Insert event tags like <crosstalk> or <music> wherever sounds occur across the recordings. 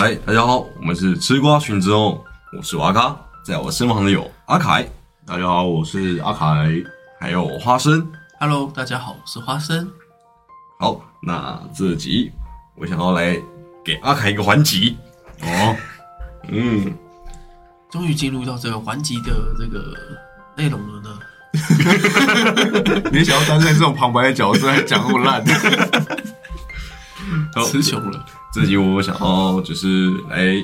嗨，大家好，我们是吃瓜群众，我是瓦卡，在我身旁的有阿凯，大家好，我是阿凯。还有花生。Hello，大家好，我是花生。好，那这集我想要来给阿凯一个环节。哦，嗯，终于进入到这个环节的这个内容了呢。<laughs> <laughs> 你想要担任这种旁白的角色，还讲那么烂？好词穷了，这集我想要就是来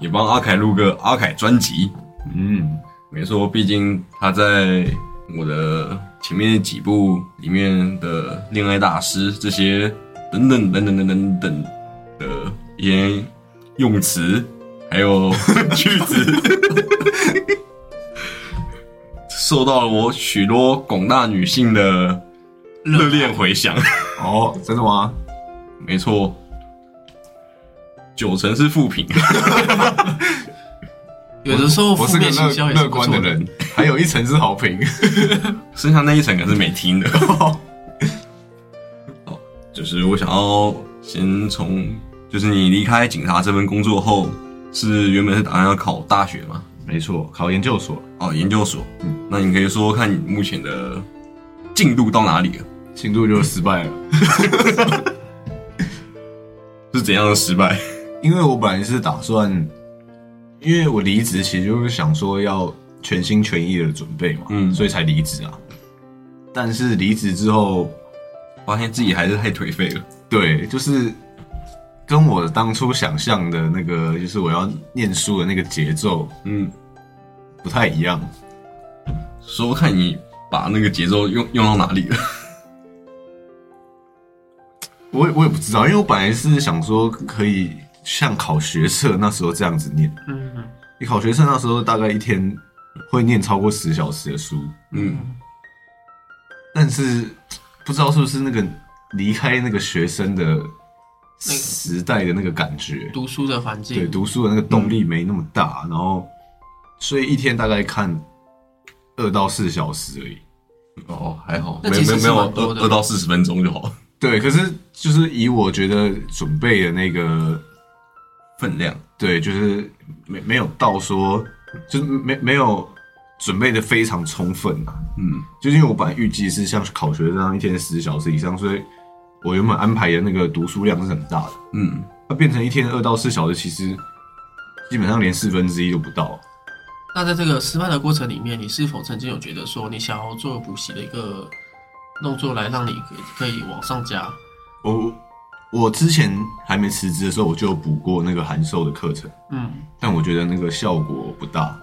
也帮阿凯录个阿凯专辑。嗯，没错，毕竟他在我的前面几部里面的恋爱大师这些等等等等等等等的一些用词，还有句子，受到了我许多广大女性的热烈回响。哦，真的吗？没错，九成是负评。<laughs> 有的时候我是个面行销乐观的人，还有一层是好评。<laughs> 剩下那一层可是没听的。<laughs> 好，就是我想要先从，就是你离开警察这份工作后，是原本是打算要考大学嘛？没错，考研究所哦，研究所。嗯那你可以说说看你目前的进度到哪里了？进度就失败了，是怎样的失败？因为我本来是打算，因为我离职其实就是想说要全心全意的准备嘛，嗯所以才离职啊。但是离职之后，发现自己还是太颓废了。对，就是跟我当初想象的那个，就是我要念书的那个节奏嗯，不太一样。说看你把那个节奏用用到哪里了。我也我也不知道，因为我本来是想说可以像考学测那时候这样子念。嗯，你考学测那时候大概一天会念超过十小时的书，嗯，但是不知道是不是那个离开那个学生的时代的那个感觉，读书的环境对，读书的那个动力没那么大，然后所以一天大概看二到四小时而已。哦，还好，那其实是没没没有蛮多的二二到四十分钟就好，对，可是就是以我觉得准备的那个分量。对，就是没没有到说，就是没没有准备的非常充分啊。嗯就是因为我本来预计是像考学这样一天十小时以上，所以我原本安排的那个读书量是很大的。嗯，它变成一天二到四小时，其实基本上连四分之一都不到。那在这个失败的过程里面，你是否曾经有觉得说，你想要做补习的一个动作，来让你可以往上加？我我之前还没辞职的时候，我就有补过那个函授的课程，嗯，但我觉得那个效果不大。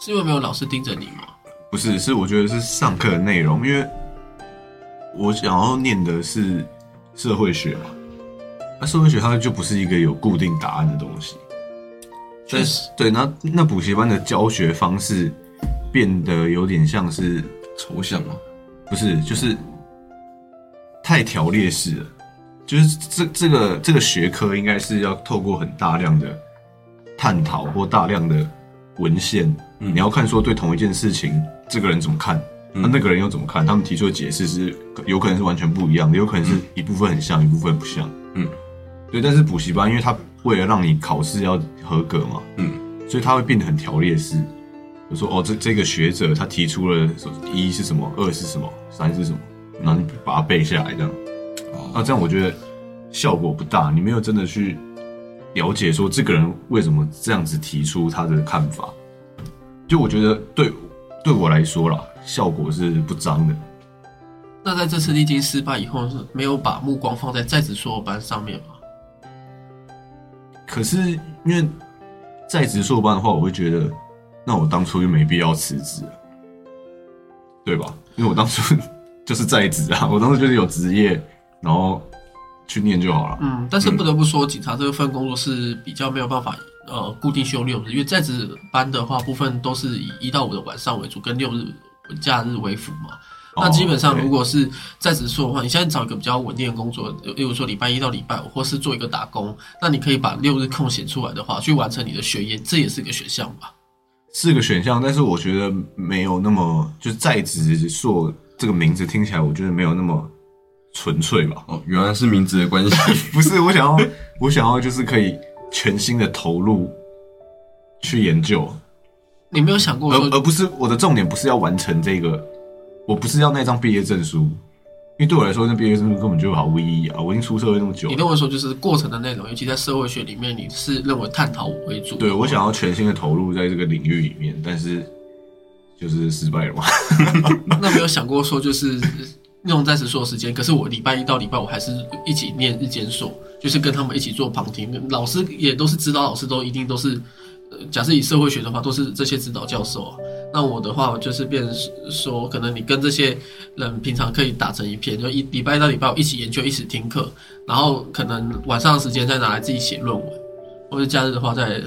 是因为没有老师盯着你吗？不是，是我觉得是上课的内容，因为我想要念的是社会学嘛，那社会学它就不是一个有固定答案的东西。确实，对，那那补习班的教学方式变得有点像是，抽象嘛。不是，就是太条列式了。就是这这个这个学科应该是要透过很大量的探讨或大量的文献，嗯你要看说对同一件事情，这个人怎么看，嗯那、那个人又怎么看，他们提出的解释是有可能是完全不一样的，有可能是一部分很像，一部分不像。嗯，对。但是补习班，因为它为了让你考试要合格嘛，嗯，所以它会变得很条列式。就说哦，这这个学者他提出了说一是什么，二是什么，三是什么，然后你把它背下来，这样。那这样我觉得效果不大，你没有真的去了解说这个人为什么这样子提出他的看法。就我觉得对对我来说啦，效果是不彰的。那在这次历经失败以后，是没有把目光放在在职硕班上面吗？可是因为在职硕班的话，我会觉得，那我当初就没必要辞职，对吧？因为我当初 <laughs> 就是在职啊，我当时就是有职业，然后去念就好了。嗯，但是不得不说，警察这份工作是比较没有办法呃固定休六日，因为在职班的话，部分都是以一到五的晚上为主，跟六日假日为辅嘛。那基本上，如果是在职说的话，你现在找一个比较稳定的工作，例如说礼拜一到礼拜五，或是做一个打工，那你可以把六日空闲出来的话，去完成你的学业，这也是一个选项吧。是个选项，但是我觉得没有那么就是在职硕这个名字听起来，我觉得没有那么纯粹吧。哦，原来是名字的关系。<laughs> 不是，我想要，我想要就是可以全心的投入去研究，你没有想过说，而而不是我的重点不是要完成这个，我不是要那张毕业证书，因为对我来说，那毕业证书根本就毫无意义啊！我已经出社会那么久，你认为说就是过程的内容，尤其在社会学里面，你是认为探讨为主？对我想要全心的投入在这个领域里面，但是就是失败了嘛。<laughs> 那没有想过说就是用在职硕时间，可是我礼拜一到礼拜五还是一起念日间硕，就是跟他们一起做旁听，老师也都是指导老师，都一定都是。呃假设以社会学的话，都是这些指导教授啊。那我的话，我就是变成说，可能你跟这些人平常可以打成一片，就一礼拜一到礼拜五一起研究，一起听课，然后可能晚上的时间再拿来自己写论文，或者假日的话再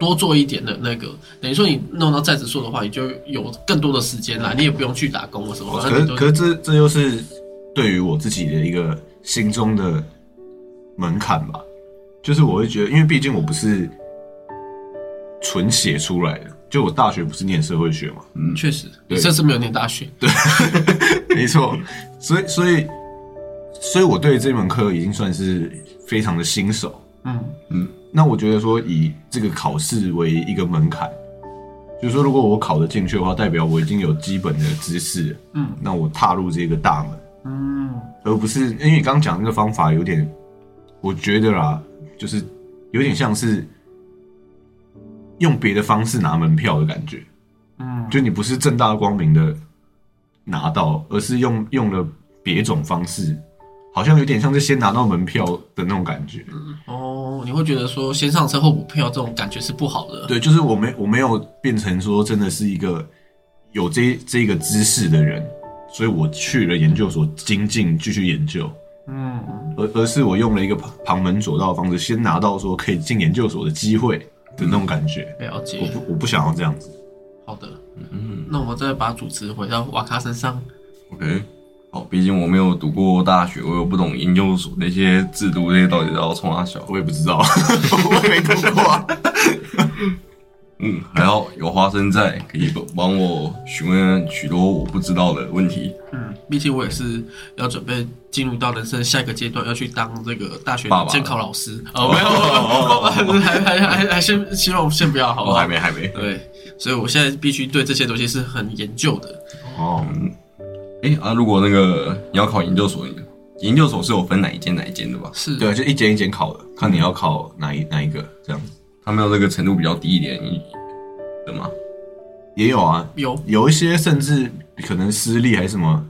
多做一点的那个。等于说你弄到在职硕的话，你就有更多的时间啦，你也不用去打工或什么。可可是这这又是对于我自己的一个心中的门槛吧，就是我会觉得，因为毕竟我不是纯写出来的，就我大学不是念社会学嘛，嗯。确实，你对这次没有念大学，对。<laughs> 没错，所以所以所以我对这门课已经算是非常的新手。嗯，那我觉得说以这个考试为一个门槛，就是说如果我考得进去的话，代表我已经有基本的知识，嗯，那我踏入这个大门，嗯，而不是因为你刚刚讲那个方法有点，我觉得啦，就是有点像是用别的方式拿门票的感觉，嗯，就你不是正大光明的拿到，而是用用了别种方式，好像有点像是先拿到门票的那种感觉。哦，你会觉得说先上车后补票这种感觉是不好的，对，就是我没我没有变成说真的是一个有这这个知识的人，所以我去了研究所精进继续研究，嗯，而而是我用了一个旁旁门左道的方式，先拿到说可以进研究所的机会的那种感觉。我了解我，不我不想要这样子。好的，嗯，那我们再把主持回到瓦卡身上，OK，好，毕竟我没有读过大学，我又不懂研究所那些制度，那些到底要从哪小。我也不知道，<laughs> 我也没读过、啊。嗯，还好有花生在，可以帮帮我询问许多我不知道的问题。嗯，毕竟我也是要准备进入到人生下一个阶段，要去当这个大学监考老师。哦，没有，还还还还先希望先不要，好吧哦，还没，还没。对，所以我现在必须对这些东西是很研究的。哦，哎、啊，如果那个你要考研究所，研究所是有分哪一间哪一间的吧？是，对，就一间一间考的，看你要考哪一哪一个这样子。他们有那个程度比较低一点的吗？也有啊，有有一些甚至可能私立还是什么，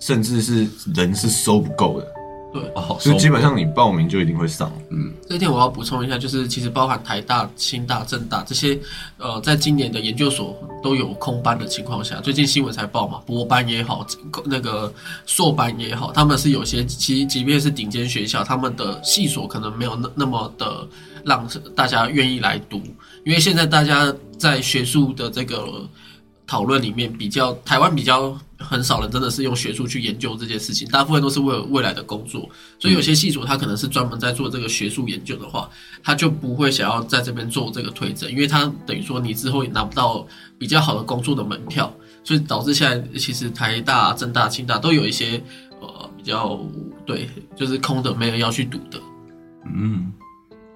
甚至是人是收不够的，对。哦，所以基本上你报名就一定会上。嗯这一点我要补充一下，就是其实包含台大、清大、政大这些，呃，在今年的研究所都有空班的情况下，最近新闻才报嘛，博班也好，那个硕班也好，他们是有些其即便是顶尖学校，他们的系所可能没有那那么的让大家愿意来读，因为现在大家在学术的这个讨论里面，比较台湾比较很少人真的是用学术去研究这件事情，大部分都是为了未来的工作。所以有些系主他可能是专门在做这个学术研究的话，他就不会想要在这边做这个推甄，因为他等于说你之后也拿不到比较好的工作的门票，所以导致现在其实台大、政大、清大都有一些呃比较对，就是空的，没人要去读的。嗯，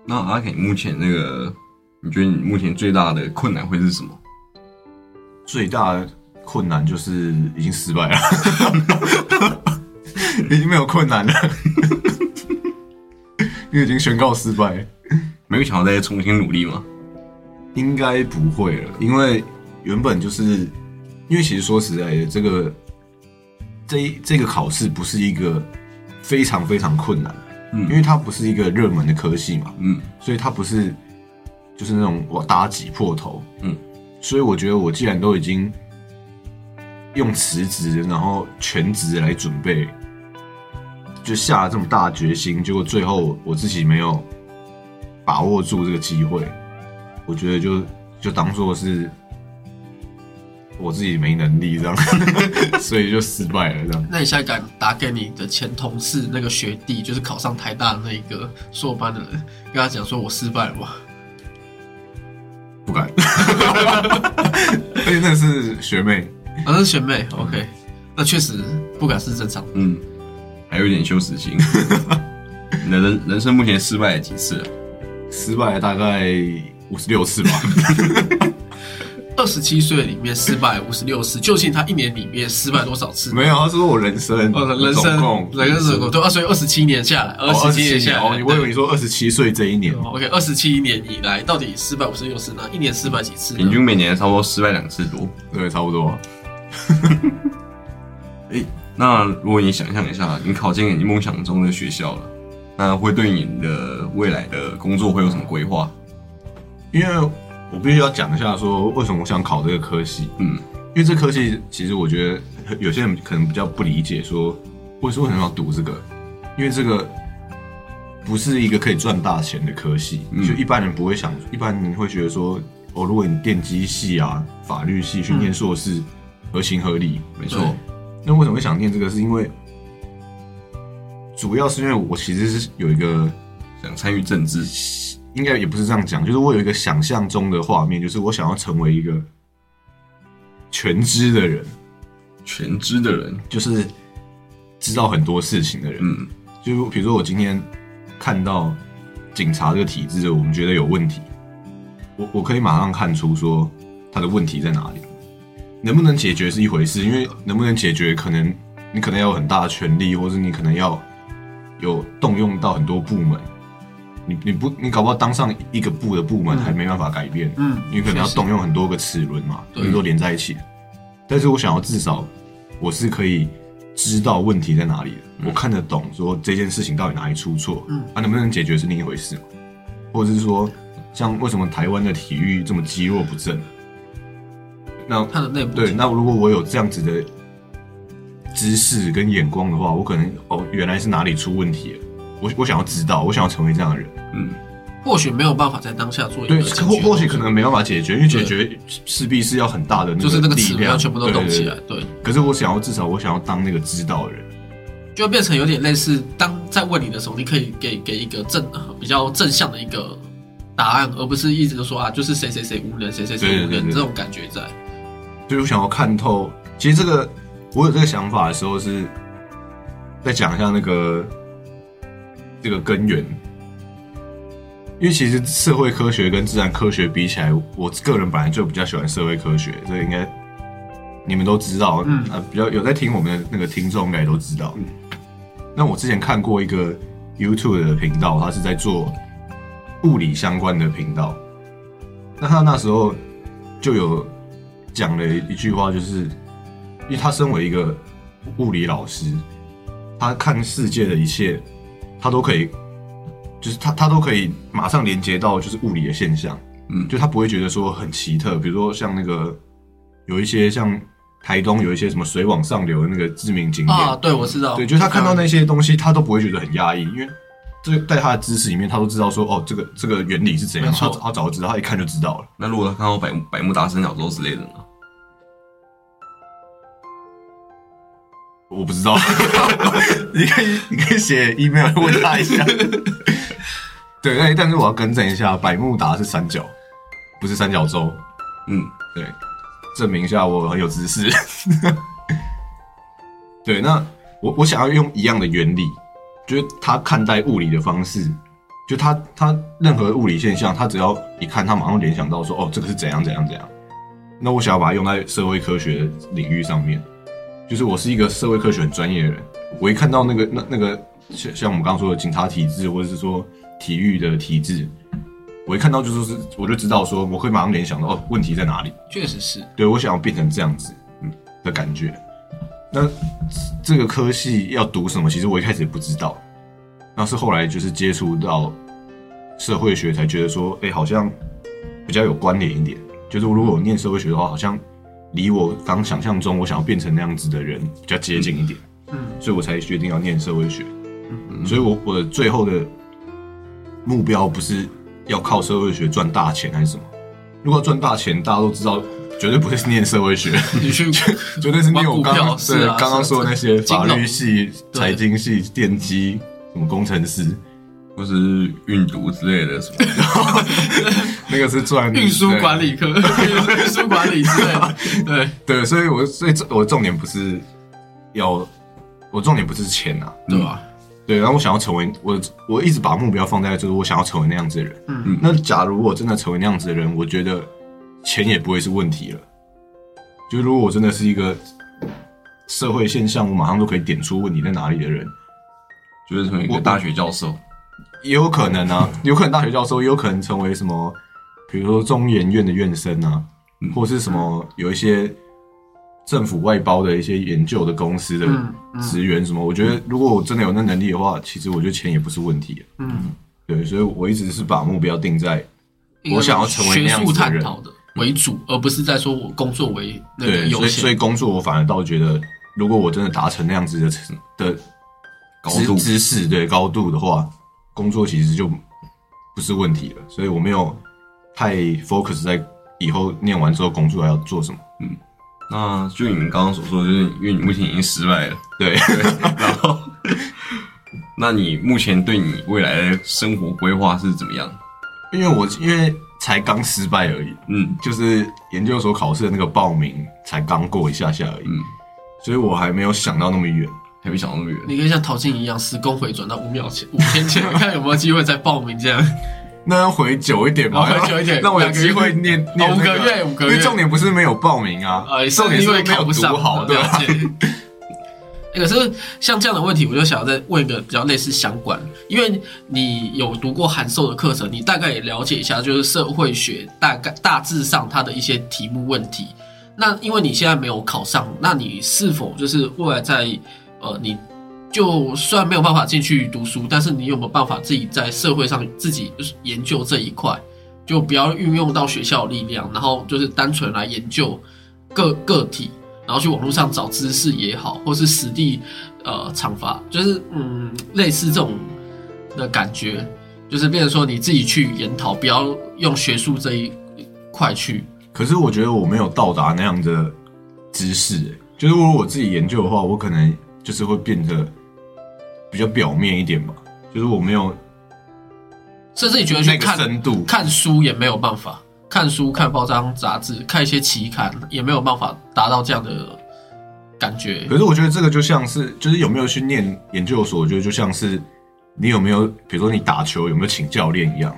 那阿 K 目前那个，你觉得你目前最大的困难会是什么？最大的困难就是已经失败了，<laughs> 已经没有困难了，<laughs> 因为已经宣告失败。没有想要再重新努力吗？应该不会了，因为原本就是，因为其实说实在的，这个这一这个考试不是一个非常非常困难，嗯。因为它不是一个热门的科系嘛，嗯。所以它不是就是那种我大家挤破头，嗯，所以我觉得我既然都已经用辞职，然后全职来准备，就下了这么大的决心，结果最后我自己没有把握住这个机会，我觉得就就当做是我自己没能力这样，<laughs> 所以就失败了这样。那你现在敢打给你的前同事那个学弟，就是考上台大的那个硕班的人，跟他讲说我失败了吗？不敢，<laughs> 而且那是学妹，啊，那是学妹，OK，那确实不敢是正常。嗯，还有一点羞耻心。你 <laughs> 的人人生目前失败了几次了？失败了大概五十六次吧。<laughs> 二十七岁里面失败五十六次，究竟他一年里面失败多少次？没有，他说我人生，哦，人生总共人生总共对啊，所以二十七年下来，二十七年下来，哦，我以为你说二十七岁这一年，OK，二十七年以来到底失败五十六次呢？一年失败几次？平均每年差不多失败两次多。对，差不多。<laughs> 诶，那如果你想象一下，你考进你梦想中的学校了，那会对你的未来的工作会有什么规划？因为我必须要讲一下，说为什么我想考这个科系。嗯，因为这科系其实我觉得有些人可能比较不理解，说为什么要读这个？因为这个不是一个可以赚大钱的科系，嗯就一般人不会想，一般人会觉得说，哦，如果你电机系啊、法律系去念硕士，合情合理。没错，那为什么会想念这个？是因为主要是因为我其实是有一个想参与政治，应该也不是这样讲，就是我有一个想象中的画面，就是我想要成为一个全知的人，全知的人，就是知道很多事情的人。嗯，就比如说我今天看到警察这个体制，我们觉得有问题，我我可以马上看出说他的问题在哪里，能不能解决是一回事，因为能不能解决，可能你可能要有很大的权力，或者你可能要有动用到很多部门。你你不你搞不好当上一个部的部门还没办法改变，嗯因为可能要动用很多个齿轮嘛，对。因为都连在一起。但是我想要至少我是可以知道问题在哪里的，我看得懂说这件事情到底哪里出错，嗯。啊能不能解决是另一回事嘛，或者是说像为什么台湾的体育这么积弱不振？那他的内部对，那如果我有这样子的知识跟眼光的话，我可能哦原来是哪里出问题了，我我想要知道，我想要成为这样的人。嗯，或许没有办法在当下做一对，个正或或许可能没办法解决，因为解决势必是要很大的那个就是那个力量全部都动起来对，对对对，可是我想要至少我想要当那个知道的人，就变成有点类似，当在问你的时候，你可以给给一个正呃比较正向的一个答案，而不是一直都说啊，就是谁谁谁无能，谁谁谁无对对对对能这种感觉在。所以我想要看透。其实这个我有这个想法的时候是再讲一下那个这个根源，因为其实社会科学跟自然科学比起来，我个人本来就比较喜欢社会科学，这个应该你们都知道，嗯。啊，比较有在听我们的那个听众应该也都知道。那我之前看过一个 YouTube 的频道，他是在做物理相关的频道，那他那时候就有讲了一句话，就是因为他身为一个物理老师，他看世界的一切，他都可以，就是他他都可以马上连接到就是物理的现象，嗯。就他不会觉得说很奇特，比如说像那个有一些像台东有一些什么水往上流的那个知名景点。啊，对，我知道，对，就是他看到那些东西，他都不会觉得很压抑，因为这在他的知识里面，他都知道说哦，这个这个原理是怎样，他他早就知道，他一看就知道了。那如果他看到百百慕达三角洲之类的呢？我不知道，<laughs> 你可以你可以写 email 问他一下。<laughs> 对，但但是我要更正一下，百慕达是三角，不是三角洲。嗯，对，证明一下我很有知识。<laughs> 对，那我我想要用一样的原理，就是他看待物理的方式，就他他任何物理现象，他只要一看，他马上联想到说，哦，这个是怎样怎样怎样。那我想要把它用在社会科学领域上面，就是我是一个社会科学很专业的人，我一看到那个那那个像像我们刚刚说的警察体制，或者是说体育的体制，我一看到就说是我就知道说，我会马上联想到哦，问题在哪里。确实是。对我想要变成这样子嗯的感觉。那这个科系要读什么？其实我一开始也不知道，那是后来就是接触到社会学，才觉得说，哎、好像比较有关联一点。就是如果我念社会学的话，好像离我刚想象中我想要变成那样子的人比较接近一点，嗯，所以我才决定要念社会学。所以我我的最后的目标不是要靠社会学赚大钱还是什么。如果要赚大钱，大家都知道，绝对不会是念社会学。你去 <laughs> 绝对是念我刚对刚刚说的那些法律系、对财经系、电机什么工程师，或是运毒之类的什么的？<laughs> 那个是赚运输管理科、运输管理之类的，对，对。所以我所以这我重点不是要，我重点不是钱啊，对吧？对，然后我想要成为我，我一直把目标放在就是我想要成为那样子的人。嗯那假如我真的成为那样子的人，我觉得钱也不会是问题了。就如果我真的是一个社会现象，我马上都可以点出问题在哪里的人，就是成为一个我大学教授，也有可能啊，有可能大学教授，也有可能成为什么，比如说中研院的院生啊，或是什么有一些政府外包的一些研究的公司的职员什么。我觉得如果我真的有那能力的话，其实我觉得钱也不是问题。嗯，对，所以我一直是把目标定在我想要成为那学术样子的人。探讨的为主，而不是在说我工作为那个对，优所以所以。工作我反而倒觉得，如果我真的达成那样子的成的高度知知识对高度的话，工作其实就不是问题了。所以我没有太 focus 在以后念完之后工作还要做什么。嗯那就你们刚刚所说，就是因为你目前已经失败了，<laughs> 对，然后，那你目前对你未来的生活规划是怎么样？因为我因为才刚失败而已，嗯就是研究所考试的那个报名才刚过一下下而已，嗯，所以我还没有想到那么远。还没想到那么远。你可以像陶晶一样时空回转到五秒前、五天前，<laughs> 看有没有机会再报名这样。那要回久一点吧，哦回久一点 <laughs> 那我有机会念五那个月五个月因为重点不是没有报名啊，呃，重点是没有考不上读好，对吧？了 <laughs> 可是像这样的问题，我就想要再问一个比较类似相关，因为你有读过函授的课程，你大概也了解一下，就是社会学大概大致上它的一些题目问题。那因为你现在没有考上，那你是否就是未来在呃，你就算没有办法进去读书，但是你有没有办法自己在社会上自己研究这一块，就不要运用到学校力量，然后就是单纯来研究个个体，然后去网络上找知识也好，或是实地呃厂发，就是嗯类似这种的感觉，就是变成说你自己去研讨，不要用学术这一块去。可是我觉得我没有到达那样的知识、欸，就是如果我自己研究的话，我可能就是会变得比较表面一点吧，就是我没有甚至你觉得那个去看深度。看书也没有办法，看书、看报章、杂志、看一些期刊也没有办法达到这样的感觉。可是我觉得这个就像是，就是有没有去念研究所，我觉得就像是你有没有，比如说你打球有没有请教练一样，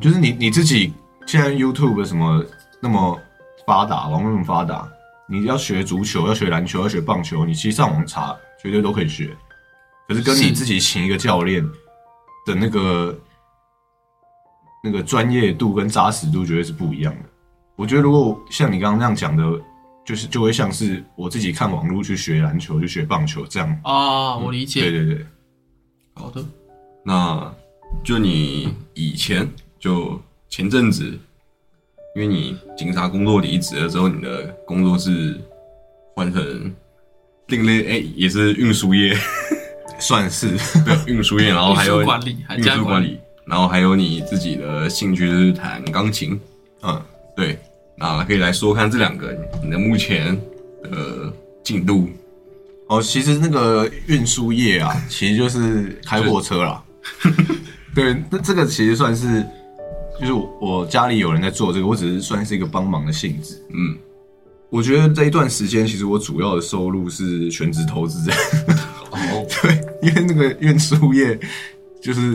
就是你你自己现在 YouTube 什么那么发达，网络那么发达，你要学足球，要学篮球，要学棒球，你其实上网查绝对都可以学。可是跟你自己请一个教练的那个那个专业度跟扎实度绝对是不一样的。我觉得如果像你刚刚那样讲的，就是就会像是我自己看网络去学篮球、去学棒球这样。啊，我理解。对对对，好的，那就你以前就前阵子，因为你警察工作离职了之后，你的工作是换成另类，哎、也是运输业，<laughs> 算是。<laughs> 对，运输业，然后还有运输管理还运输管理，然后还有你自己的兴趣是弹钢琴，嗯，对，那可以来说看这两个你的目前的进度，哦，其实那个运输业啊，其实就是开货车啦。<laughs> 对，那这个其实算是，就是我我家里有人在做这个，我只是算是一个帮忙的性质。嗯，我觉得这一段时间，其实我主要的收入是全职投资。哦，<laughs> 对，因为那个运输业，就是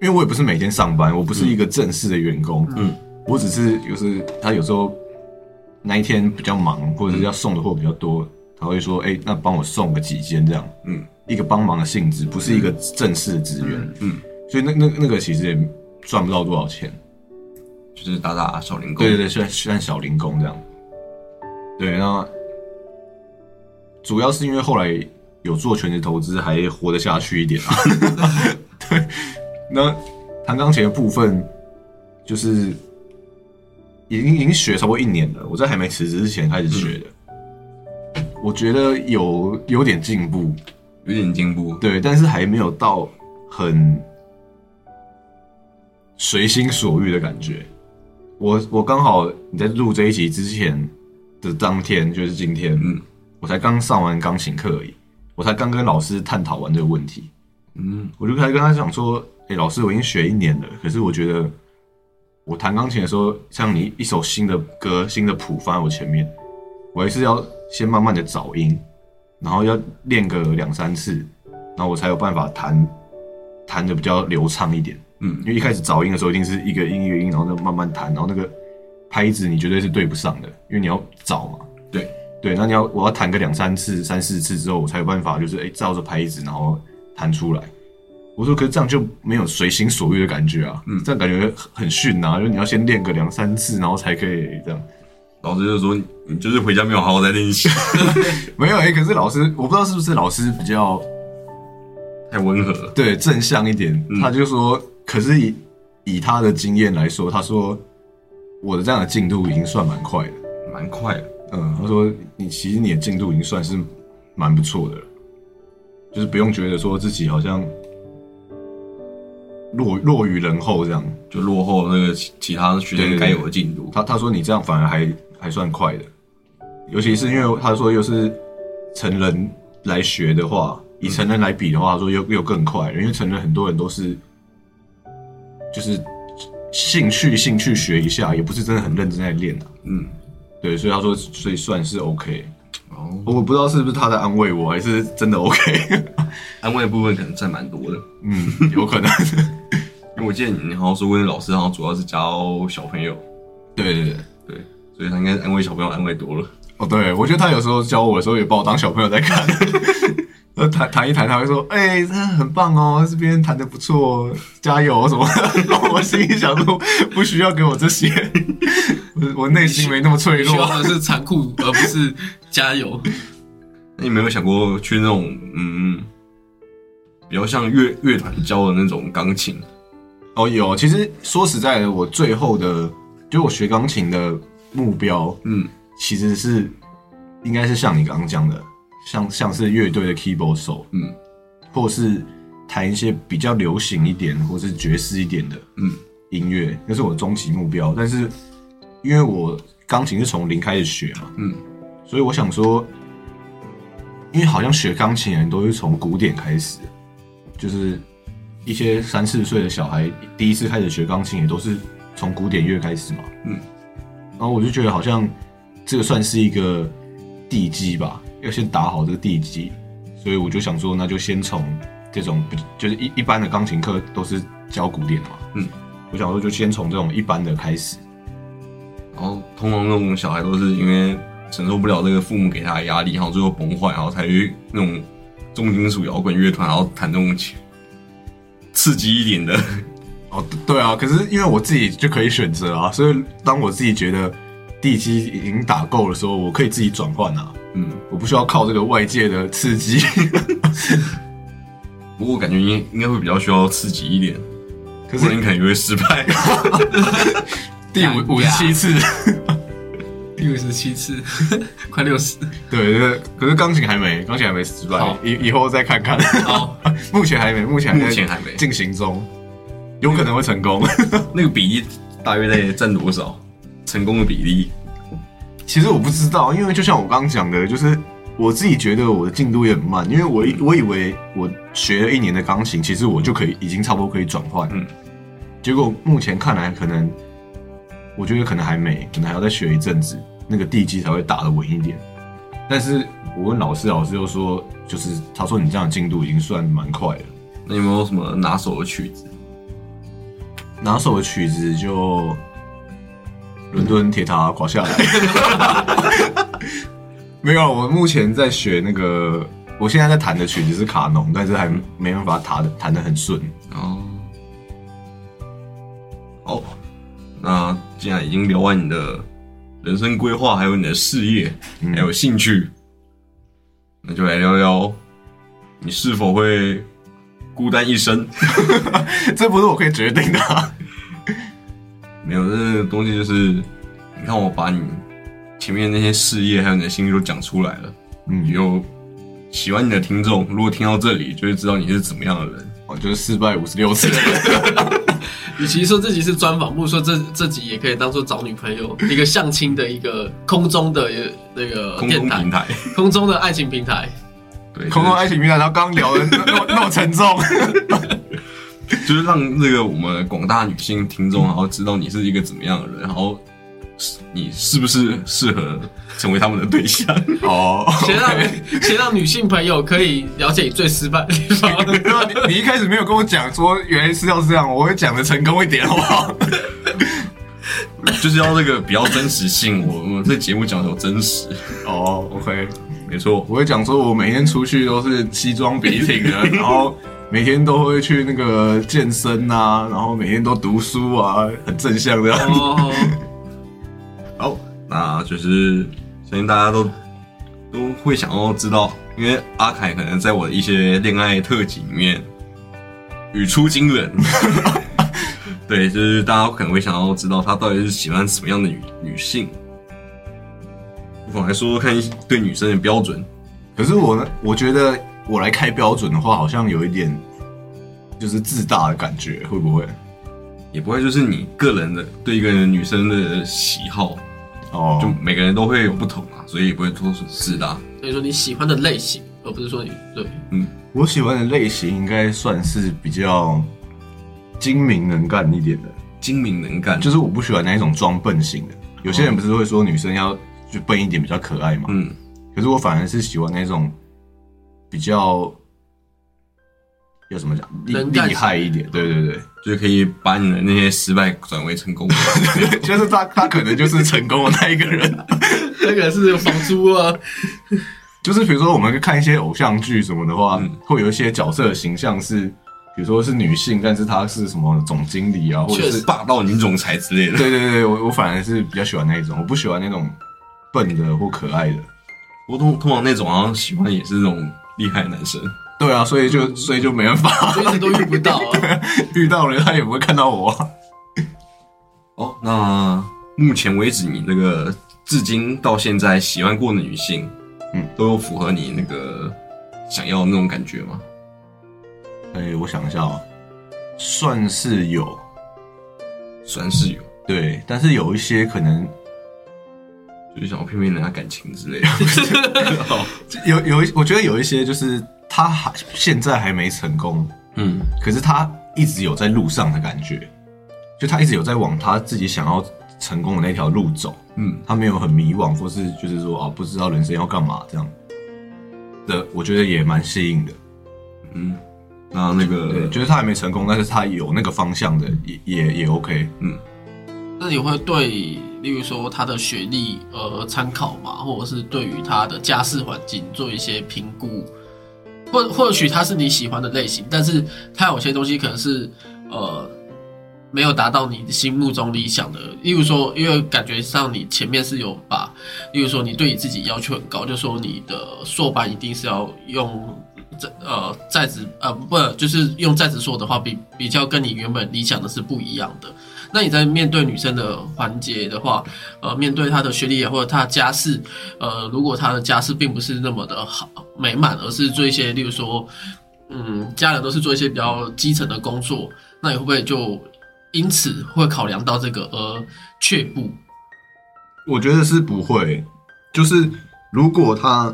因为我也不是每天上班，我不是一个正式的员工，嗯，我只是就是他有时候那一天比较忙，或者是要送的货比较多，他会说，哎、那帮我送个几件这样，嗯，一个帮忙的性质，不是一个正式的职员，嗯，所以那那那个其实也赚不到多少钱，就是打打小零工，对对对，算算小零工这样，对，那主要是因为后来有做全职投资，还活得下去一点啊。<laughs> 对，那弹钢琴的部分就是已经已经学差不多一年了，我在还没辞职之前开始学的，我觉得有有点进步，有点进步，对，但是还没有到很随心所欲的感觉。我我刚好你在录这一集之前的当天，就是今天，嗯我才刚上完钢琴课而已，我才刚跟老师探讨完这个问题，嗯我就开始跟他讲说，哎、老师，我已经学一年了，可是我觉得我弹钢琴的时候，像你一首新的歌、新的谱放在我前面，我还是要先慢慢的找音，然后要练个两三次，然后我才有办法弹弹的比较流畅一点。嗯因为一开始找音的时候，一定是一个音一个音，然后再慢慢弹，然后那个拍子你绝对是对不上的，因为你要找嘛。对对，那你要我要弹个两三次、三四次之后，我才有办法就是哎、照着拍子然后弹出来。我说可是这样就没有随心所欲的感觉啊，嗯，这样感觉很很逊啊，就是你要先练个两三次，然后才可以这样。老师就说你就是回家没有好好在练习，<laughs> 没有哎、可是老师我不知道是不是老师比较太温和了。对正向一点，他就说，可是以以他的经验来说，他说我的这样的进度已经算蛮快的。蛮快的，嗯，他说你其实你的进度已经算是蛮不错的了，就是不用觉得说自己好像落落于人后这样。就落后那个其其他学生该有的进度。他他说你这样反而还还算快的，尤其是因为他说又是成人来学的话，以成人来比的话，他说又又更快了，因为成人很多人都是就是兴趣兴趣学一下，也不是真的很认真在练啊。嗯，对，所以他说所以算是 OK。哦，我不知道是不是他在安慰我，还是真的 OK。<laughs> 安慰的部分可能占蛮多的，嗯，有可能。<laughs> 因为我记得你好像说过，那老师好像主要是教小朋友，对对对。对，所以他应该安慰小朋友安慰多了。哦，对，我觉得他有时候教我的时候也把我当小朋友在看。<laughs> 呃，弹弹一弹，他会说：“哎、他很棒哦，这边弹的不错，加油什么的。<laughs> ”我心里想说，不需要给我这些，我我内心没那么脆弱。需要的是残酷，而不是加油。那你没有想过去那种嗯，比较像乐乐团教的那种钢琴？哦，有，其实说实在的，我最后的，就我学钢琴的目标，嗯，其实是应该是像你刚刚讲的，像像是乐队的 keyboard 手，嗯，或是弹一些比较流行一点或是爵士一点的，嗯，音乐，那是我的终极目标。但是因为我钢琴是从零开始学嘛，嗯，所以我想说，因为好像学钢琴的人都是从古典开始，就是一些三四岁的小孩第一次开始学钢琴也都是从古典乐开始嘛，嗯，然后我就觉得好像这个算是一个地基吧，要先打好这个地基，所以我就想说，那就先从这种比就是一一般的钢琴课都是教古典的嘛，嗯，我想说就先从这种一般的开始，然后通常那种小孩都是因为承受不了这个父母给他的压力，然后最后崩坏，然后才去那种重金属摇滚乐团，然后弹那种刺激一点的。哦，对啊，可是因为我自己就可以选择啊，所以当我自己觉得地基已经打够的时候，我可以自己转换啊，嗯，我不需要靠这个外界的刺激。<laughs> 不过我感觉应应该会比较需要刺激一点，可是你可能就会失败。<laughs> 第五五十七次，<laughs> 第五十七次，快六十。对对，可是钢琴还没，钢琴还没失败，以以后再看看。好，目前还没，目前目前还没进行中，有可能会成功。那个比例大约在占多少？成功的比例？其实我不知道，因为就像我刚刚讲的，就是我自己觉得我的进度也很慢，因为我以我以为我学了一年的钢琴，其实我就可以已经差不多可以转换，嗯，结果目前看来可能，我觉得可能还没，可能还要再学一阵子，那个地基才会打得稳一点。但是我问老师，老师又说，就是他说你这样的进度已经算蛮快了。那有没有什么拿手的曲子？拿手的曲子就伦敦铁塔垮下来。<laughs> 没有，我目前在学那个，我现在在弹的曲子是卡农，但是还没办法弹的弹的很顺。哦，好，那既然已经聊完你的人生规划，还有你的事业，还有兴趣，那就来聊聊你是否会孤单一生？<laughs> 这不是我可以决定的啊、没有，这个东西就是，你看我把你前面那些事业还有你的兴趣都讲出来了，嗯，有喜欢你的听众，如果听到这里，就会知道你是怎么样的人。哦就是失败五十六次的人。<laughs> 与其说自己是专访，不如说这这集也可以当做找女朋友一个相亲的一个空中的那个空电台中平台，空中的爱情平台。对，空中爱情平台，然后刚刚聊的那那么那么沉重。<laughs> 就是让那个我们广大女性听众，然后知道你是一个怎么样的人，然后你是不是适合成为他们的对象？哦，<laughs> 先让先让女性朋友可以了解你最失败的地方。<laughs> 你你一开始没有跟我讲说原来是要这样，我会讲的成功一点，好不好？就是要这个比较真实性。我我们这节目讲的有真实，哦，OK，没错。我会讲说我每天出去都是西装笔挺的，然后每天都会去那个健身啊，然后每天都读书啊，很正向的样子。哦，<laughs> 好，那就是相信大家都都会想要知道，因为阿凯可能在我的一些恋爱特辑里面语出惊人。<laughs> 对，就是大家可能会想要知道他到底是喜欢什么样的女女性。不妨来说说看对女生的标准。可是我呢，我觉得我来开标准的话，好像有一点就是自大的感觉，会不会？也不会就是你个人的对一个人女生的喜好，哦，就每个人都会有不同嘛，所以也不会说是自大。所以说你喜欢的类型，而不是说你对。嗯我喜欢的类型应该算是比较精明能干一点的，精明能干，就是我不喜欢那一种装笨型的。有些人不是会说女生要就笨一点比较可爱嘛？嗯，可是我反而是喜欢那种比较要怎么讲厉害一点。对对对，就是可以把你的那些失败转为成功。<laughs> 就是他他可能就是成功的那一个人。<laughs> 那个是房租啊，<laughs> 就是比如说我们看一些偶像剧什么的话，嗯会有一些角色的形象是，比如说是女性，但是她是什么总经理啊，或者是霸道女总裁之类的。对对对，我我反而是比较喜欢那一种，我不喜欢那种笨的或可爱的。我通通常那种好像喜欢也是那种厉害的男生。对啊，所以就所以就没办法，我一直都遇不到啊。<laughs> 遇到了他也不会看到我啊。<laughs> 哦，那目前为止，你那个至今到现在喜欢过的女性，嗯，都有符合你那个想要的那种感觉吗？哎，我想一下哦，算是有，算是有，对，但是有一些可能就是想要骗骗人家感情之类的。<laughs> <laughs> 有有一，我觉得有一些就是他还现在还没成功，嗯，可是他一直有在路上的感觉，就他一直有在往他自己想要成功的那条路走，嗯，他没有很迷惘，或是就是说啊不知道人生要干嘛这样的，我觉得也蛮吸引的。嗯，那那对，个就是他还没成功，但是他有那个方向的，也也也 OK 嗯。那你会对，例如说他的学历呃参考嘛，或者是对于他的家世环境做一些评估，或或许他是你喜欢的类型，但是他有些东西可能是呃没有达到你心目中理想的。例如说，因为感觉上你前面是有把，例如说你对你自己要求很高，就说你的硕班一定是要用。在呃在职呃不就是用在职硕的话，比比较跟你原本理想的是不一样的。那你在面对女生的环节的话，呃，面对她的学历也或者她的家世，呃，如果她的家世并不是那么的好美满，而是做一些，例如说，嗯，家人都是做一些比较基层的工作，那你会不会就因此会考量到这个而却步？我觉得是不会，就是如果他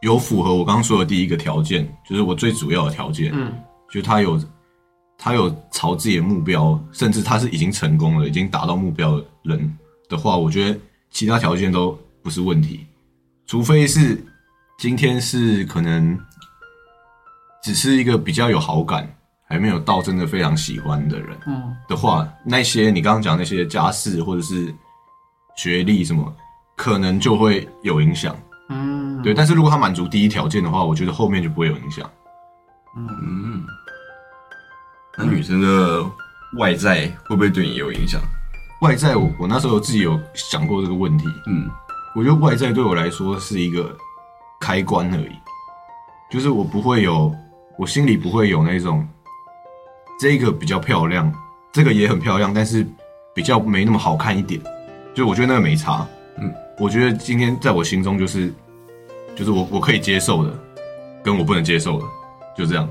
有符合我刚刚说的第一个条件，就是我最主要的条件，嗯，就他有他有朝自己的目标，甚至他是已经成功了，已经达到目标的人的话，我觉得其他条件都不是问题，除非是今天是可能只是一个比较有好感，还没有到真的非常喜欢的人，嗯，的话，那些你刚刚讲那些家世或者是学历什么，可能就会有影响。嗯，对，但是如果他满足第一条件的话，我觉得后面就不会有影响。嗯，那女生的外在会不会对你有影响？外在我我那时候自己有想过这个问题，嗯我觉得外在对我来说是一个开关而已，就是我不会有，我心里不会有那种这个比较漂亮，这个也很漂亮，但是比较没那么好看一点，就我觉得那个没差。嗯，我觉得今天在我心中就是就是我我可以接受的，跟我不能接受的，就这样。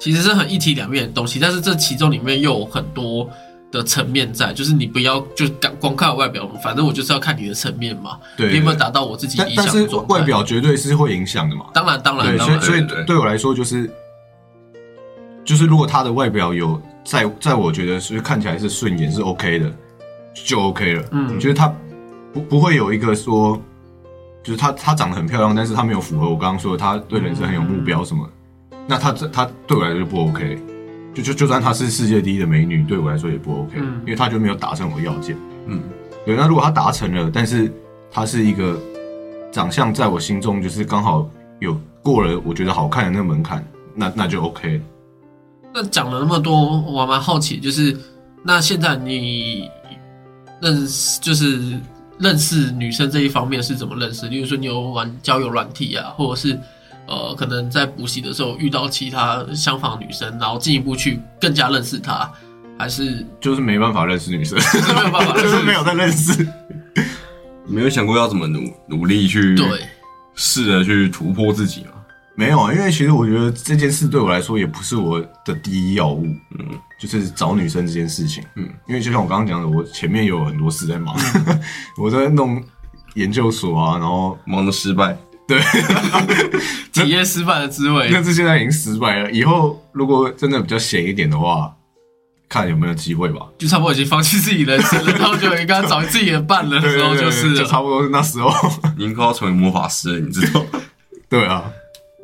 其实是很一体两面的东西，但是这其中里面又有很多的层面在，就是你不要就光光看外表，反正我就是要看你的层面嘛，对你有没有达到我自己理但但是想的状态？外表绝对是会影响的嘛。当然当然对，所以所以对我来说就是就是如果他的外表有在在我觉得是看起来是顺眼是 OK 的，就 OK 了。嗯就是他不不会有一个说，就是她她长得很漂亮，但是她没有符合我刚刚说的，她对人生很有目标什么，那她这她对我来说就不 OK。就就就算她是世界第一的美女，对我来说也不 OK，、嗯因为她就没有达成我的要件。嗯，对，那如果她达成了，但是她是一个长相在我心中就是刚好有过了我觉得好看的那个门槛，那那就 OK。那讲了那么多，我还蛮好奇，就是那现在你认识就是认识女生这一方面是怎么认识？例如说你有玩交友软体啊，或者是呃可能在补习的时候遇到其他相仿女生，然后进一步去更加认识她，还是就是没办法认识女生，就是没有办法认识 <laughs> 就是没有在认识。没有想过要怎么努努力去对试着去突破自己嘛？没有啊，因为其实我觉得这件事对我来说也不是我的第一要务，嗯，就是找女生这件事情，嗯，因为就像我刚刚讲的，我前面有很多事在忙，<laughs> 我在弄研究所啊，然后忙的失败，对，<laughs> 体验失败的滋味？但是现在已经失败了。以后如果真的比较闲一点的话，看有没有机会吧。就差不多已经放弃自己人生了，然后就应该找自己的伴了的时候，就是了就差不多是那时候。你已经快要成为魔法师了，你知道？<laughs> 对啊，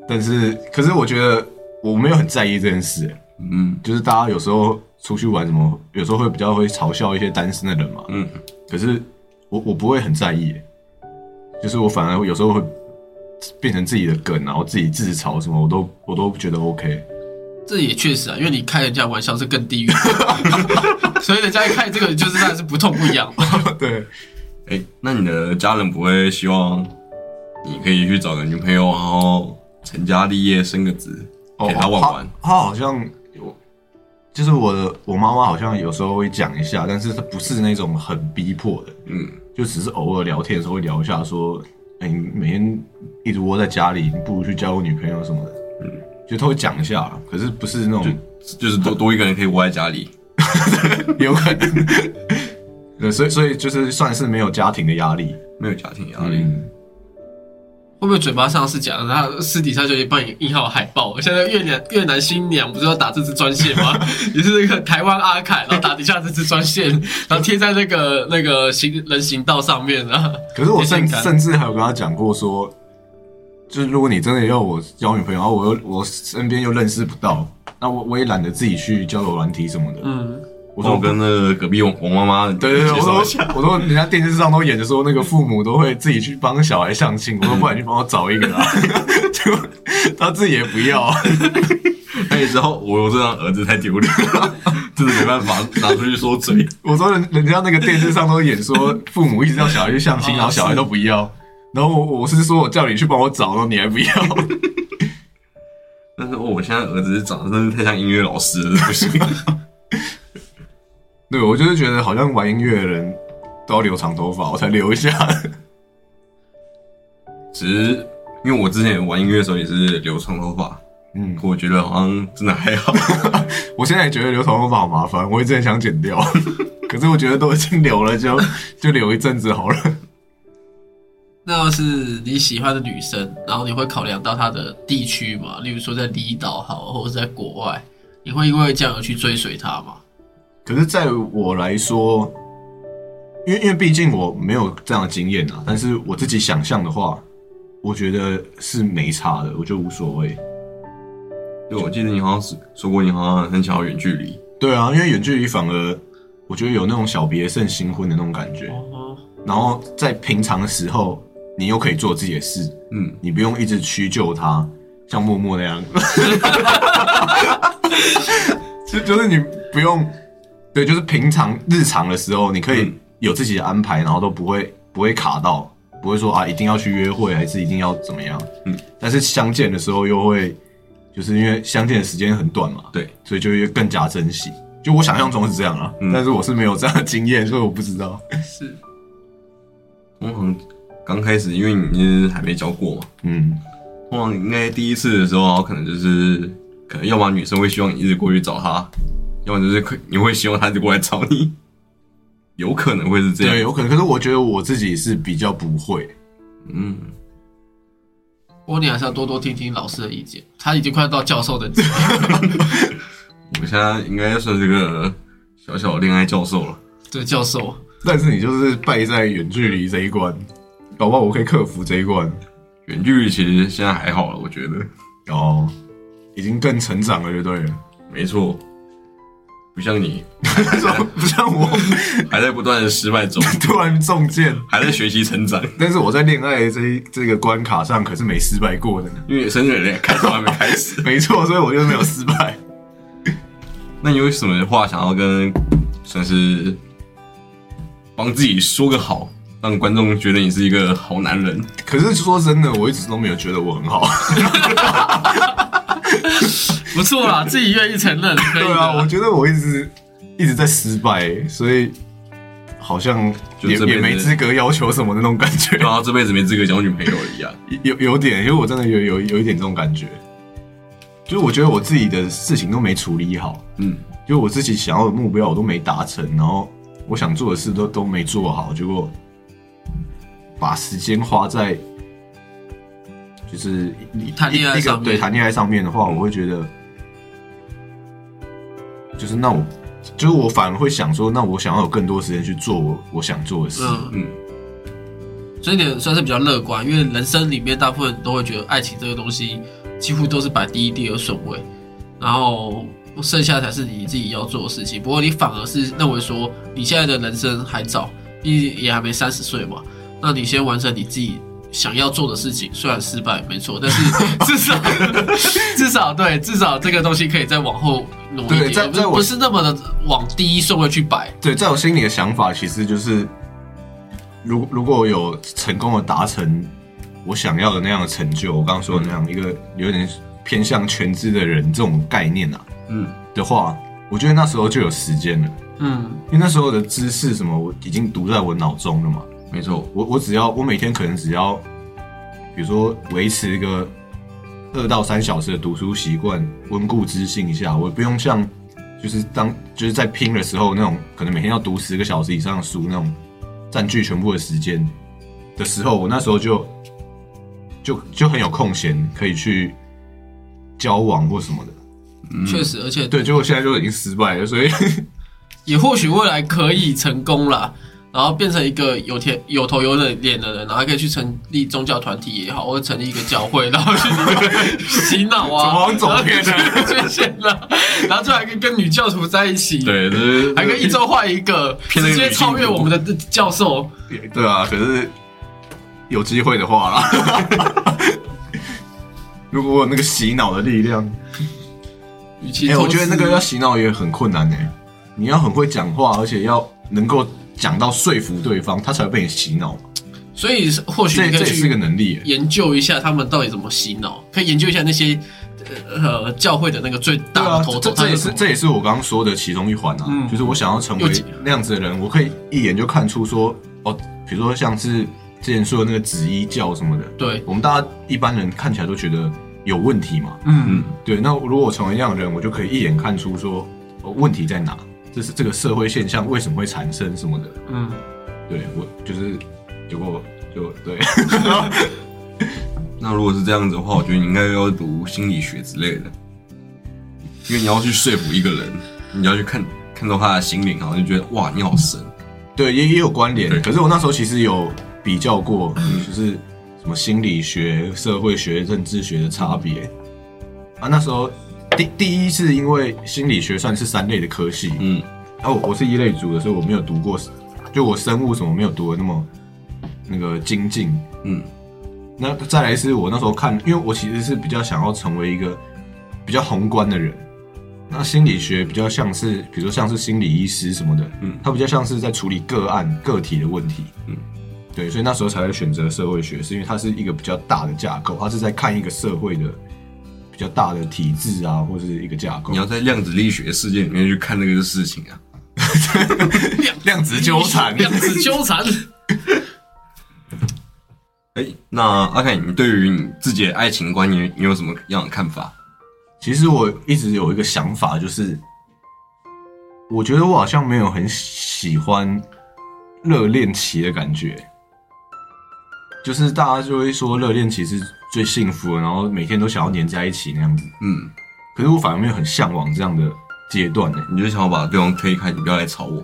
但是可是我觉得我没有很在意这件事、欸嗯就是大家有时候出去玩什么，有时候会比较会嘲笑一些单身的人嘛。嗯，可是我我不会很在意欸，就是我反而有时候会变成自己的梗，然后自己自嘲什么，我都我都觉得 OK。这也确实啊，因为你开人家玩笑是更地狱的，<laughs> 所以人家一开这个就是当然是不痛不痒。<laughs> 对，哎、那你的家人不会希望你可以去找个女朋友，然后成家立业，生个子，给他玩玩？他他好像有，就是我的我妈妈好像有时候会讲一下，但是她不是那种很逼迫的，嗯，就只是偶尔聊天的时候会聊一下，说，哎、你每天一直窝在家里，你不如去交个女朋友什么的，嗯，就他会讲一下，可是不是那种就是多多一个人可以窝在家里。<laughs> 有可能，<laughs> 对，所以所以就是算是没有家庭的压力，没有家庭压力，嗯，会不会嘴巴上是讲，然后私底下就帮你印好海报？现在越南越南新娘不是要打这支专线吗？<laughs> 也是那个台湾阿凯，然后打底下这支专线，然后贴在那个那个行人行道上面啊。可是我甚甚至还有跟他讲过说，就是如果你真的要我交女朋友，然后我又我身边又认识不到，那我我也懒得自己去交友软体什么的。嗯，我说我跟那个隔壁王王妈妈对对对，我说。我说人家电视上都演的说那个父母都会自己去帮小孩相亲，我说不然你去帮我找一个啊，结果他自己也不要，那你知道我有这样儿子太丢脸了，真的没办法拿出去说嘴。我说人人家那个电视上都演说父母一直叫小孩去相亲，啊然后小孩都不要，然后我我是说我叫你去帮我找，然后你还不要，但是哦，我现在儿子长得真是太像音乐老师了，不行。对我就是觉得好像玩音乐的人都要留长头发，我才留一下。<laughs> 只是因为我之前玩音乐的时候也是留长头发，嗯，我觉得好像真的还好。<laughs> 我现在也觉得留长头发好麻烦，我一直很想剪掉，<laughs> 可是我觉得都已经留了，就就留一阵子好了。那要是你喜欢的女生，然后你会考量到她的地区嘛？例如说在离岛好，或者是在国外，你会因为这样而去追随她吗？可是在我来说，因为因为毕竟我没有这样的经验啊，但是我自己想象的话，我觉得是没差的，我觉得无所谓。对，我记得你好像是说过，你好像很想要远距离。对啊，因为远距离反而我觉得有那种小别胜新婚的那种感觉，哦，然后在平常的时候，你又可以做自己的事，嗯，你不用一直屈就他，像默默那样，<laughs> <laughs> 就就是你不用，对，就是平常日常的时候，你可以嗯。有自己的安排，然后都不会不会卡到，不会说啊一定要去约会，还是一定要怎么样，嗯，但是相见的时候又会，就是因为相见的时间很短嘛，对，所以就会更加珍惜。就我想象中是这样啊，嗯。但是我是没有这样的经验，所以我不知道。<laughs> 是。通常刚开始，因为你是还没交过嘛，嗯，通常应该第一次的时候，可能就是可能要么女生会希望你一直过去找她，要么就是可你会希望他就过来找你，<laughs> 有可能会是这样。对，有可能。可是我觉得我自己是比较不会，嗯，不过你还是要多多听听老师的意见，他已经快到教授的级了。<laughs> 我现在应该算是个小小的恋爱教授了。对，教授，但是你就是败在远距离这一关，搞不好我可以克服这一关。远距离其实现在还好了，我觉得。哦，已经更成长了，就对了。没错，不像你，<laughs> 不像我，<laughs> 还在不断的失败中，<laughs> 突然中箭，还在学习成长。但是我在恋爱这一这个关卡上可是没失败过的呢。因为生日连开头还没开始，没错，所以我就没有失败。那你有什么话想要跟，算是帮自己说个好，让观众觉得你是一个好男人？可是说真的，我一直都没有觉得我很好。<laughs> 不错啦，自己愿意承认，<laughs> 可以对啊，我觉得我一直一直在失败，所以好像也也没资格要求什么的那种感觉。<laughs> 然，后这辈子没资格交女朋友一样。有有点，因为我真的有有有一点这种感觉，就是我觉得我自己的事情都没处理好，嗯，就我自己想要的目标我都没达成，然后我想做的事都都没做好，结果把时间花在就是你谈恋爱上面。对谈恋爱上面的话，我会觉得就是那我就是我反而会想说，那我想要有更多时间去做我我想做的事，嗯。嗯，所以你算是比较乐观，因为人生里面大部分都会觉得爱情这个东西几乎都是摆第一、第二顺位，然后剩下才是你自己要做的事情。不过你反而是认为说，你现在的人生还早，你也还没三十岁嘛，那你先完成你自己想要做的事情，虽然失败没错，<laughs> 但是至少 <laughs> 至少对，至少这个东西可以再往后努力一点，不是不是那么的往第一顺位去摆。对，在我心里的想法其实就是，如如果我有成功的达成我想要的那样的成就，我刚刚说的那样一个有点偏向全知的人这种概念啊嗯，的话，我觉得那时候就有时间了，嗯，因为那时候的知识什么我已经读在我脑中了嘛。没错，我我只要我每天可能只要，比如说维持一个二到三小时的读书习惯，温故知新一下，我不用像就是当就是在拼的时候那种，可能每天要读十个小时以上的书那种，占据全部的时间的时候，我那时候就就就很有空闲可以去交往或什么的。确实，而且对，结果现在就已经失败了，所以也或许未来可以成功啦，然后变成一个有天有头有脸的人，然后还可以去成立宗教团体也好，或者成立一个教会，然后去洗脑啊，<laughs> 怎么往走偏呢然后就捐献了，然后就还可以跟女教徒在一起，，对对，还可以一周换一个，直接超越我们的教授。对啊，可是有机会的话啦，<laughs> 如果我有那个洗脑的力量，哎、我觉得那个要洗脑也很困难哎、你要很会讲话，而且要能够讲到说服对方，他才会被你洗脑。所以或许这也是个能力、欸。研究一下他们到底怎么洗脑，可以研究一下那些呃教会的那个最大的头头，这这也是这也是我刚刚说的其中一环啊，嗯。就是我想要成为那样子的人，我可以一眼就看出说，哦，比如说像是之前说的那个紫衣教什么的，对，我们大家一般人看起来都觉得有问题嘛，嗯，对，那如果我成为那样的人，我就可以一眼看出说、哦、问题在哪，这是这个社会现象为什么会产生什么的。嗯，对我就是，结果就对，<laughs> 那如果是这样子的话，我觉得你应该要读心理学之类的，因为你要去说服一个人，你要去看看到他的心灵，然后就觉得哇，你好神。对也也有关联。可是我那时候其实有比较过，就是什么心理学、社会学、认知学的差别啊。那时候第第一是因为心理学算是三类的科系，嗯，然后我是一类组的，所以我没有读过，就我生物什么没有读的那么那个精进。嗯，那再来是我那时候看，因为我其实是比较想要成为一个比较宏观的人。那心理学比较像是，比如说像是心理医师什么的，嗯。他比较像是在处理个案、个体的问题，嗯，对，所以那时候才会选择社会学，是因为它是一个比较大的架构，它是在看一个社会的比较大的体制啊，或是一个架构。你要在量子力学世界里面去看那个事情啊。<laughs> 量子纠缠，<laughs> 量子纠缠。<laughs> 哎、那阿凯，你对于你自己的爱情观，你你有什么样的看法？其实我一直有一个想法，就是我觉得我好像没有很喜欢热恋期的感觉，就是大家就会说热恋期是最幸福的，然后每天都想要黏在一起那样子。嗯，可是我反而没有很向往这样的阶段呢。你就想要把对方推开，你不要来吵我。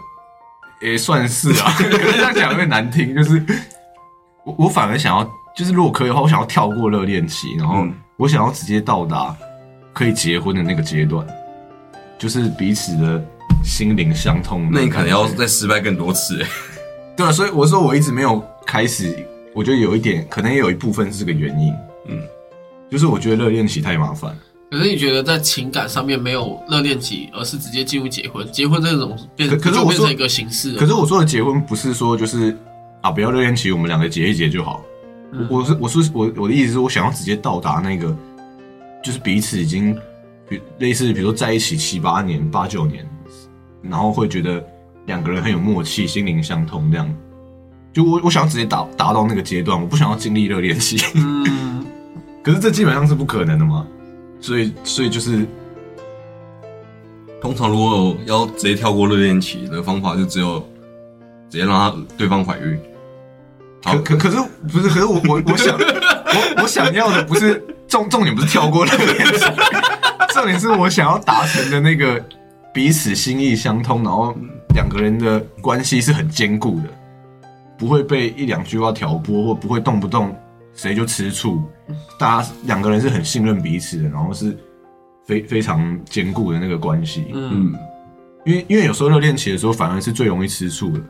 也算是啊，<laughs> 可是这样讲有点难听，就是我我反而想要，就是如果可以的话，我想要跳过热恋期，然后嗯我想要直接到达可以结婚的那个阶段，就是彼此的心灵相通。那你可能要再失败更多次、欸。对啊，所以我说我一直没有开始，我觉得有一点，可能也有一部分是个原因，嗯，就是我觉得热恋期太麻烦。可是你觉得在情感上面没有热恋期，而是直接进入结婚？结婚这种变，可可是我变成一个形式。可是我说的结婚不是说就是啊，不要热恋期，我们两个结一结就好。嗯我我是我是我我的意思是我想要直接到达那个，就是彼此已经比类似，比如说在一起七八年、八九年，然后会觉得两个人很有默契、心灵相通这样。就我我想要直接达达到那个阶段，我不想要经历热恋期。嗯，可是这基本上是不可能的嘛，所以所以就是通常如果要直接跳过热恋期的方法，就只有直接让他对方怀孕。好可可可是不是？可是我我我想我我想要的不是重重点不是跳过热恋期，<laughs> 重点是我想要达成的那个彼此心意相通，然后两个人的关系是很坚固的，不会被一两句话挑拨，或不会动不动谁就吃醋。大家两个人是很信任彼此的，然后是非非常坚固的那个关系。嗯，嗯，因为因为有时候热恋期的时候反而是最容易吃醋的。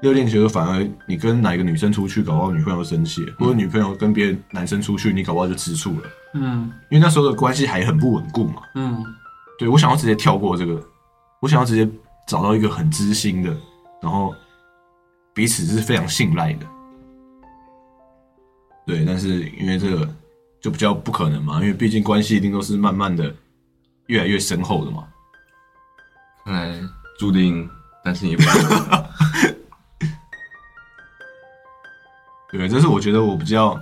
热恋期的时候反而你跟哪一个女生出去，搞不好女朋友生气，或者女朋友跟别的男生出去，你搞不好就吃醋了。嗯因为那时候的关系还很不稳固嘛。嗯对我想要直接跳过这个，我想要直接找到一个很知心的，然后彼此是非常信赖的。对，但是因为这个就比较不可能嘛，因为毕竟关系一定都是慢慢的越来越深厚的嘛。看来注定单身一辈子。<laughs> 对，这是我觉得我比较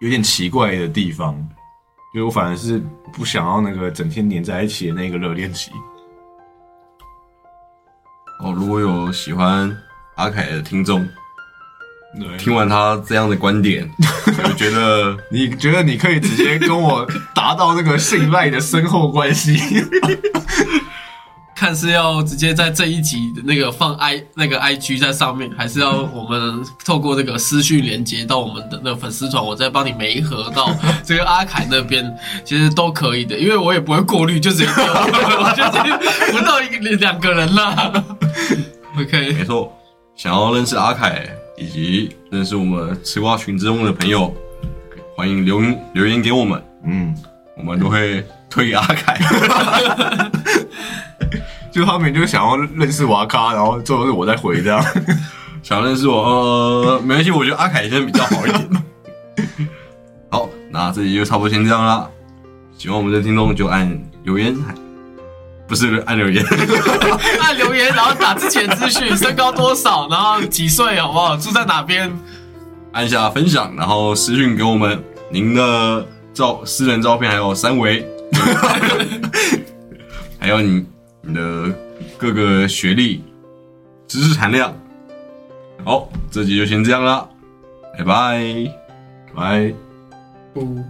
有点奇怪的地方，就是我反而是不想要那个整天黏在一起的那个热恋期。哦，如果有喜欢阿凯的听众，对，听完他这样的观点，<laughs> 我觉得你觉得你可以直接跟我达到那个信赖的深厚关系？<laughs> 看是要直接在这一集的那个放 i 那个 i g 在上面，还是要我们透过那个私讯连接到我们的那个粉丝团，我再帮你媒合到这个阿凯那边，其实都可以的，因为我也不会过滤，就直接丢，<laughs> 我就直接不到一个两个人啦。OK，没错。想要认识阿凯以及认识我们吃瓜群之中的朋友，欢迎留言留言给我们，嗯，我们都会推给阿凯。<laughs> 就他们就想要认识瓦卡，然后最后是我在回这样。<laughs> 想认识我，呃，没关系，我觉得阿凯先比较好一点。<laughs> 好，那这里就差不多先这样啦。喜欢我们的听众就按留言，不是按留言，<laughs> 按留言，然后打之前资讯，身高多少，然后几岁，好不好？住在哪边？按下分享，然后私讯给我们您的照私人照片，还有三维，<laughs> 还有你你的各个学历、知识含量。好，这集就先这样啦，拜拜。拜。嗯。